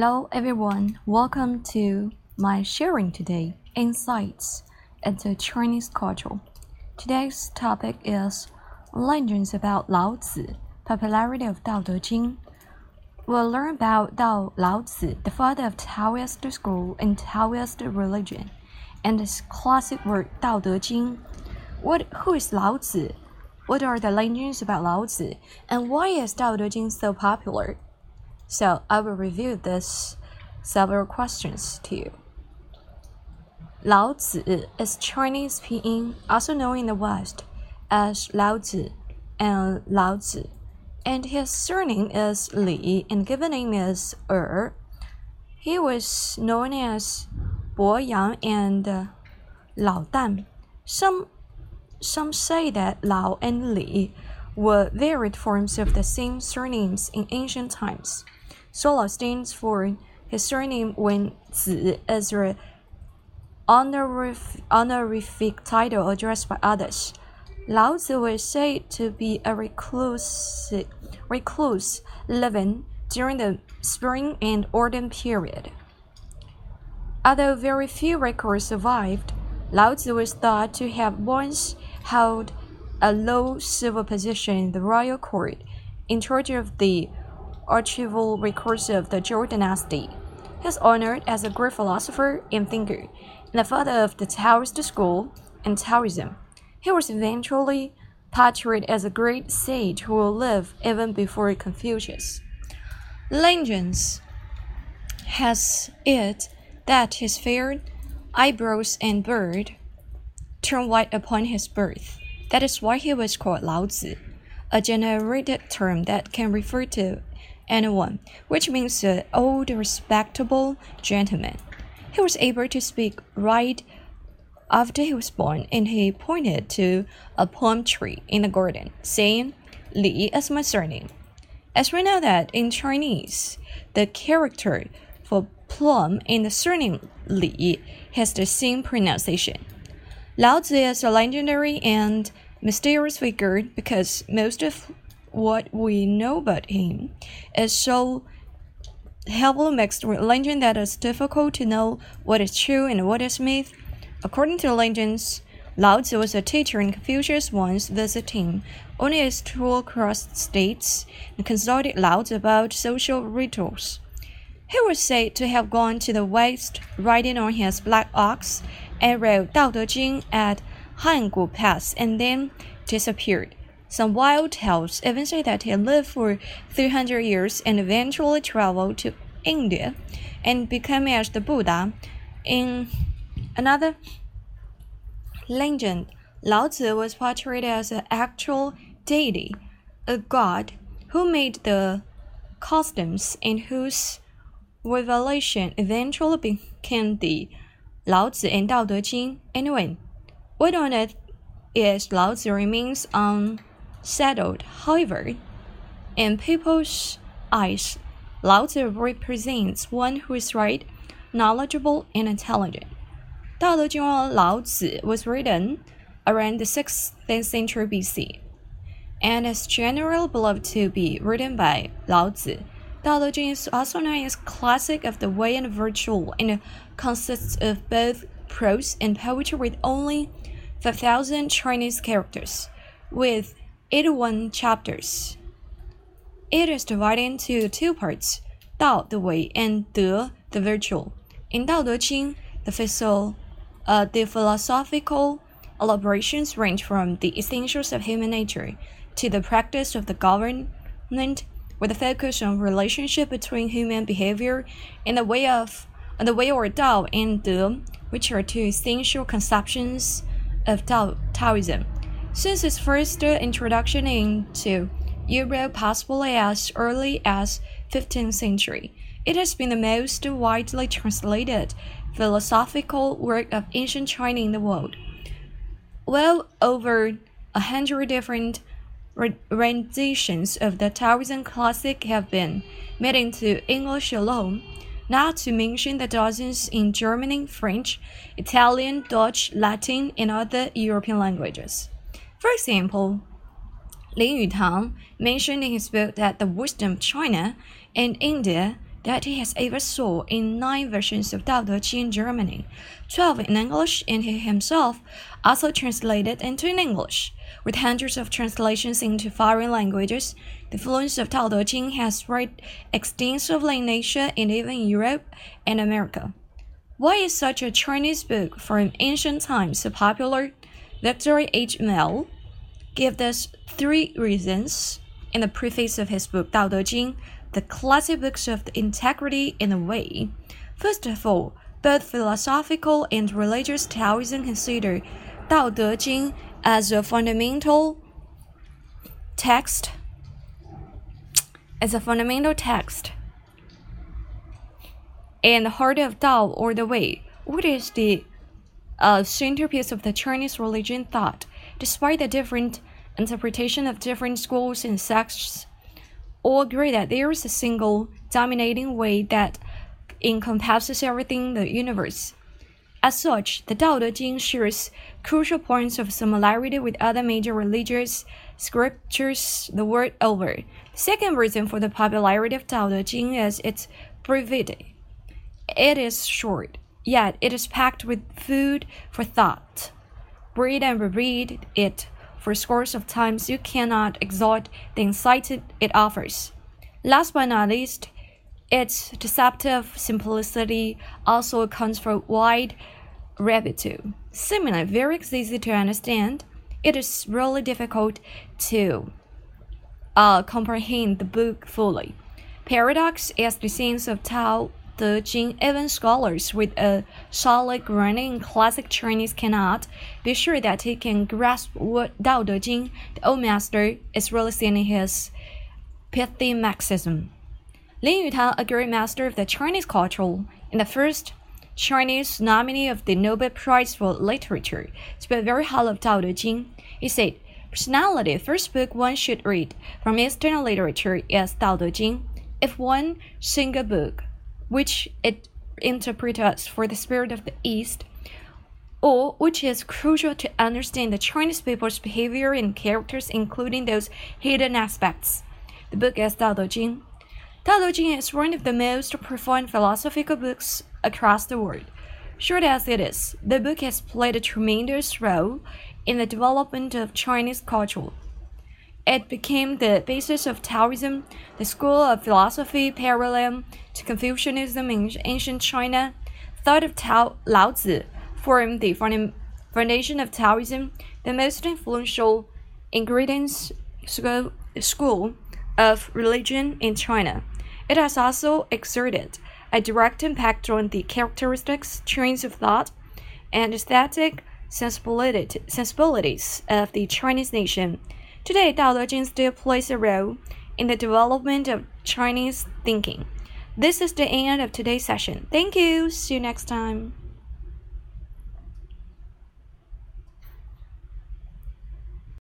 Hello everyone, welcome to my sharing today insights into Chinese culture. Today's topic is legends about Lao Tzu, popularity of Dao De Jing. We'll learn about Dao Lao Tzu, the father of Taoist school and Taoist religion, and his classic work Dao De Jing. What, who is Lao Tzu? What are the legends about Lao Tzu? And why is Dao De Jing so popular? So I will review this several questions to you. Lao is Chinese pinyin, also known in the West as Lao and Lao Tzu, and his surname is Li and given name is Er. He was known as Bo Yang and Lao Dan. Some some say that Lao and Li were varied forms of the same surnames in ancient times. Sola stands for his surname when Zi is an honorific, honorific title addressed by others. Lao was said to be a recluse, recluse living during the spring and autumn period. Although very few records survived, Lao was thought to have once held a low civil position in the royal court, in charge of the archival records of the Zhou dynasty. He is honored as a great philosopher and thinker, and the father of the Taoist school and Taoism. He was eventually portrayed as a great sage who will live even before Confucius. Legends has it that his fair eyebrows and beard turned white upon his birth. That is why he was called Lao Tzu, a generated term that can refer to anyone, which means an old, respectable gentleman. He was able to speak right after he was born, and he pointed to a plum tree in the garden, saying, Li is my surname. As we know that in Chinese, the character for plum in the surname Li has the same pronunciation. Lao Tzu is a legendary and mysterious figure because most of what we know about him is so heavily mixed with legend that it's difficult to know what is true and what is myth. According to legends, Lao Tzu was a teacher and Confucius once visiting on his tour across states and consulted Lao Tzu about social rituals. He was said to have gone to the west riding on his black ox and rode Dao De Jing at Hangu Pass and then disappeared. Some wild tales even say that he lived for 300 years and eventually traveled to India and became as the Buddha. In another legend, Lao Tzu was portrayed as an actual deity, a god who made the customs and whose revelation eventually became the Lao Tzu and Dao De Jing. Anyway, what on it is Lao Tzu remains on settled. However, in people's eyes, Lao Tzu represents one who is right, knowledgeable, and intelligent. Dao De Jing Lao Tzu was written around the 6th century BC and is generally believed to be written by Lao Tzu. Dao De Jing is also known as classic of the way and virtual and consists of both prose and poetry with only 5,000 Chinese characters, with 81 chapters. It is divided into two parts, Dao, the way, and De, the virtual. In Dao De Jing, the, uh, the philosophical elaborations range from the essentials of human nature to the practice of the government with a focus on relationship between human behavior and the way of the way or Dao and De, which are two essential conceptions of Dao, Taoism. Since its first introduction into Europe possibly as early as 15th century, it has been the most widely translated philosophical work of ancient China in the world. Well over a hundred different renditions of the Taoism classic have been made into English alone, not to mention the dozens in German, French, Italian, Dutch, Latin, and other European languages. For example, Lin Yutang mentioned in his book that the wisdom of China and India that he has ever saw in nine versions of Dao De Jing in Germany, 12 in English, and he himself also translated into English. With hundreds of translations into foreign languages, the influence of Dao De Jing has spread extensively in Asia and even Europe and America. Why is such a Chinese book from ancient times so popular? Victor H. Mair gives us three reasons in the preface of his book Dao De Jing, the classic books of the integrity in a way. First of all, both philosophical and religious Taoism consider Dao De Jing as a fundamental text as a fundamental text and the heart of Tao or the way, What is the uh, centerpiece of the Chinese religion thought. Despite the different interpretation of different schools and sects, all agree that there is a single dominating way that encompasses everything in the universe. As such, the Tao Te Ching shares crucial points of similarity with other major religious scriptures the world over. Second reason for the popularity of Tao Te Ching is its brevity. It is short, yet it is packed with food for thought. Read and reread it for scores of times, you cannot exhaust the insight it offers. Last but not least, its deceptive simplicity also accounts for wide repetition. Similarly, very easy to understand, it is really difficult to uh, comprehend the book fully. Paradox is the sense of Tao Te Ching. Even scholars with a solid grounding in classic Chinese cannot be sure that he can grasp what Dao De Jing, the old master, is really saying in his pithy maxim. Lin Yutang, a great master of the Chinese culture, and the first Chinese nominee of the Nobel Prize for Literature, spoke very highly of Dao De Jing. He said, Personality, the first book one should read from Eastern literature is Dao De Jing. If one single book, which it interprets for the spirit of the East, or which is crucial to understand the Chinese people's behavior and characters, including those hidden aspects. The book is Tao Te Ching. Tao Te Ching is one of the most profound philosophical books across the world. Short as it is, the book has played a tremendous role in the development of Chinese culture. It became the basis of Taoism, the school of philosophy parallel to Confucianism in ancient China. Thought of Tao Lao Tzu formed the foundation of Taoism, the most influential ingredients school of religion in China. It has also exerted a direct impact on the characteristics, trains of thought, and aesthetic sensibilities of the Chinese nation. Today, Dao De Jing still plays a role in the development of Chinese thinking. This is the end of today's session. Thank you. See you next time.